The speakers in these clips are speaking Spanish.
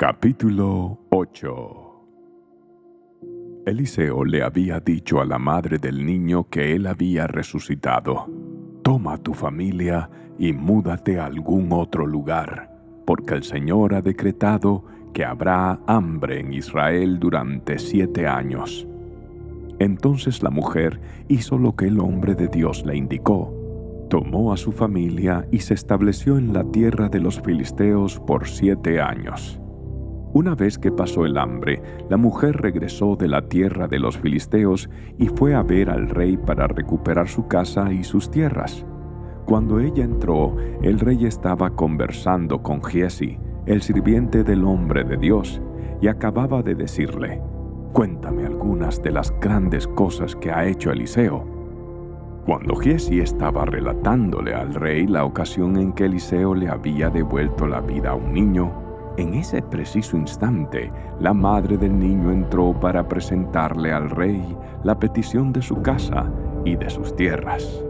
Capítulo 8 Eliseo le había dicho a la madre del niño que él había resucitado, Toma tu familia y múdate a algún otro lugar, porque el Señor ha decretado que habrá hambre en Israel durante siete años. Entonces la mujer hizo lo que el hombre de Dios le indicó. Tomó a su familia y se estableció en la tierra de los filisteos por siete años. Una vez que pasó el hambre, la mujer regresó de la tierra de los filisteos y fue a ver al rey para recuperar su casa y sus tierras. Cuando ella entró, el rey estaba conversando con Giesi, el sirviente del hombre de Dios, y acababa de decirle, Cuéntame algunas de las grandes cosas que ha hecho Eliseo. Cuando Giesi estaba relatándole al rey la ocasión en que Eliseo le había devuelto la vida a un niño, en ese preciso instante, la madre del niño entró para presentarle al rey la petición de su casa y de sus tierras.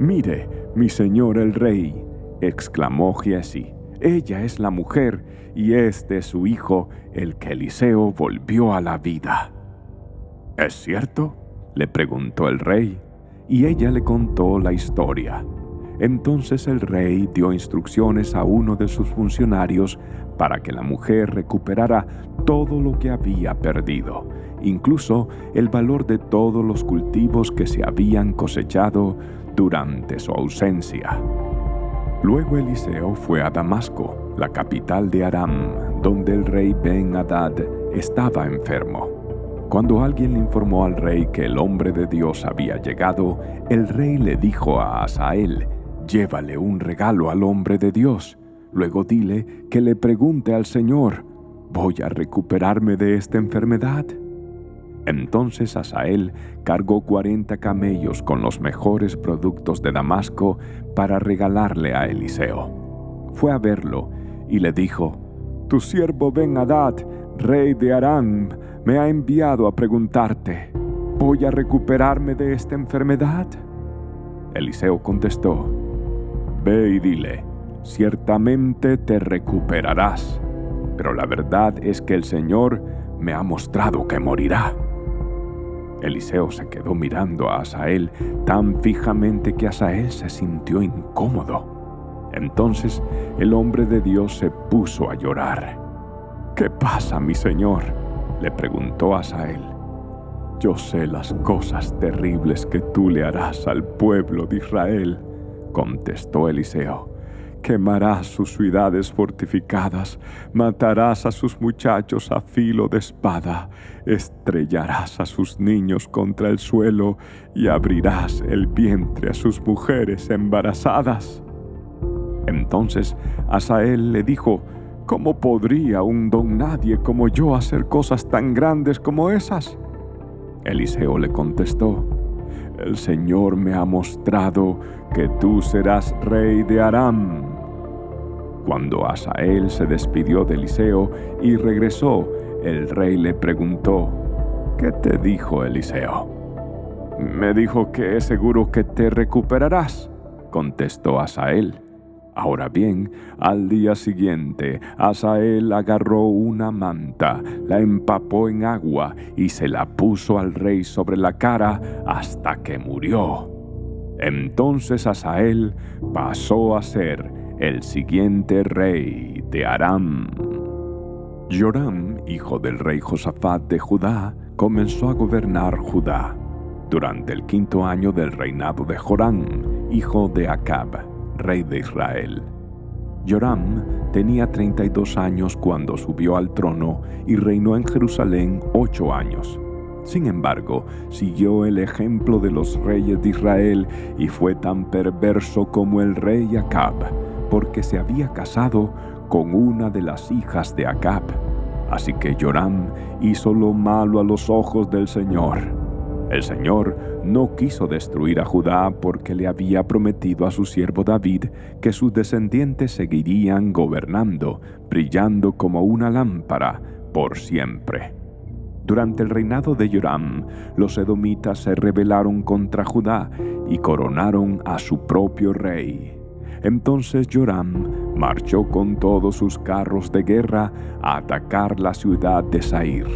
Mire, mi señor el rey, exclamó Giesi, ella es la mujer y este es su hijo, el que Eliseo volvió a la vida. ¿Es cierto? le preguntó el rey, y ella le contó la historia. Entonces el rey dio instrucciones a uno de sus funcionarios para que la mujer recuperara todo lo que había perdido, incluso el valor de todos los cultivos que se habían cosechado durante su ausencia. Luego Eliseo fue a Damasco, la capital de Aram, donde el rey Ben-Hadad estaba enfermo. Cuando alguien le informó al rey que el hombre de Dios había llegado, el rey le dijo a Asael, Llévale un regalo al hombre de Dios. Luego dile que le pregunte al Señor, ¿voy a recuperarme de esta enfermedad? Entonces Asael cargó cuarenta camellos con los mejores productos de Damasco para regalarle a Eliseo. Fue a verlo y le dijo, Tu siervo Ben Hadad, rey de Aram, me ha enviado a preguntarte, ¿voy a recuperarme de esta enfermedad? Eliseo contestó, Ve y dile, ciertamente te recuperarás, pero la verdad es que el Señor me ha mostrado que morirá. Eliseo se quedó mirando a Asael tan fijamente que Asael se sintió incómodo. Entonces el hombre de Dios se puso a llorar. ¿Qué pasa, mi señor? le preguntó Asael. Yo sé las cosas terribles que tú le harás al pueblo de Israel contestó Eliseo. Quemarás sus ciudades fortificadas, matarás a sus muchachos a filo de espada, estrellarás a sus niños contra el suelo y abrirás el vientre a sus mujeres embarazadas. Entonces Asael le dijo, ¿Cómo podría un don nadie como yo hacer cosas tan grandes como esas? Eliseo le contestó, el Señor me ha mostrado que tú serás rey de Aram. Cuando Asael se despidió de Eliseo y regresó, el rey le preguntó, ¿qué te dijo Eliseo? Me dijo que es seguro que te recuperarás, contestó Asael. Ahora bien, al día siguiente, Asael agarró una manta, la empapó en agua y se la puso al rey sobre la cara hasta que murió. Entonces Asael pasó a ser el siguiente rey de Aram. Joram, hijo del rey Josafat de Judá, comenzó a gobernar Judá durante el quinto año del reinado de Joram, hijo de Acab rey de Israel. Joram tenía 32 años cuando subió al trono y reinó en Jerusalén ocho años. Sin embargo, siguió el ejemplo de los reyes de Israel y fue tan perverso como el rey Acab, porque se había casado con una de las hijas de Acab. Así que Joram hizo lo malo a los ojos del Señor el Señor no quiso destruir a Judá porque le había prometido a su siervo David que sus descendientes seguirían gobernando, brillando como una lámpara por siempre. Durante el reinado de Joram, los edomitas se rebelaron contra Judá y coronaron a su propio rey. Entonces Joram marchó con todos sus carros de guerra a atacar la ciudad de Sair.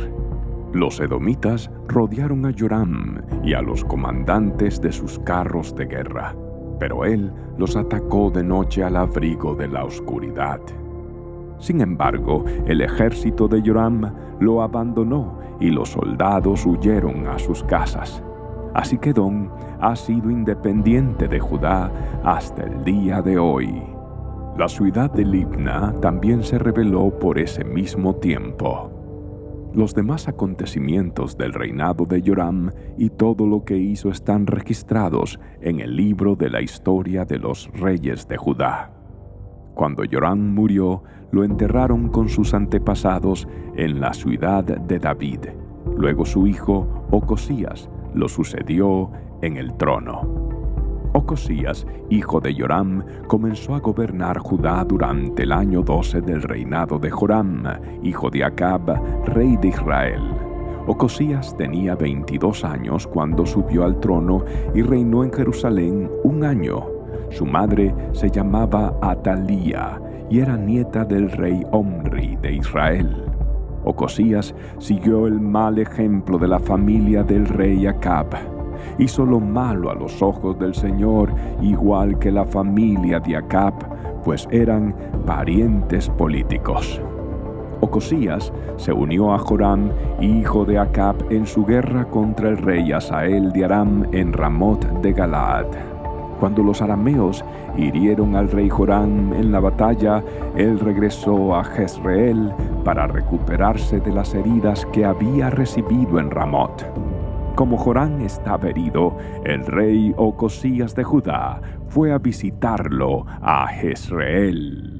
Los edomitas rodearon a Joram y a los comandantes de sus carros de guerra, pero él los atacó de noche al abrigo de la oscuridad. Sin embargo, el ejército de Joram lo abandonó y los soldados huyeron a sus casas. Así que Don ha sido independiente de Judá hasta el día de hoy. La ciudad de Libna también se rebeló por ese mismo tiempo. Los demás acontecimientos del reinado de Joram y todo lo que hizo están registrados en el libro de la historia de los reyes de Judá. Cuando Joram murió, lo enterraron con sus antepasados en la ciudad de David. Luego su hijo, Ocosías, lo sucedió en el trono. Ocosías, hijo de Joram, comenzó a gobernar Judá durante el año 12 del reinado de Joram, hijo de Acab, rey de Israel. Ocosías tenía 22 años cuando subió al trono y reinó en Jerusalén un año. Su madre se llamaba Atalía y era nieta del rey Omri de Israel. Ocosías siguió el mal ejemplo de la familia del rey Acab. Hizo lo malo a los ojos del Señor, igual que la familia de Acab, pues eran parientes políticos. Ocosías se unió a Joram, hijo de Acab, en su guerra contra el rey Asael de Aram en Ramot de Galaad. Cuando los arameos hirieron al rey Joram en la batalla, él regresó a Jezreel para recuperarse de las heridas que había recibido en Ramot. Como Joram estaba herido, el rey Ocosías de Judá fue a visitarlo a Jezreel.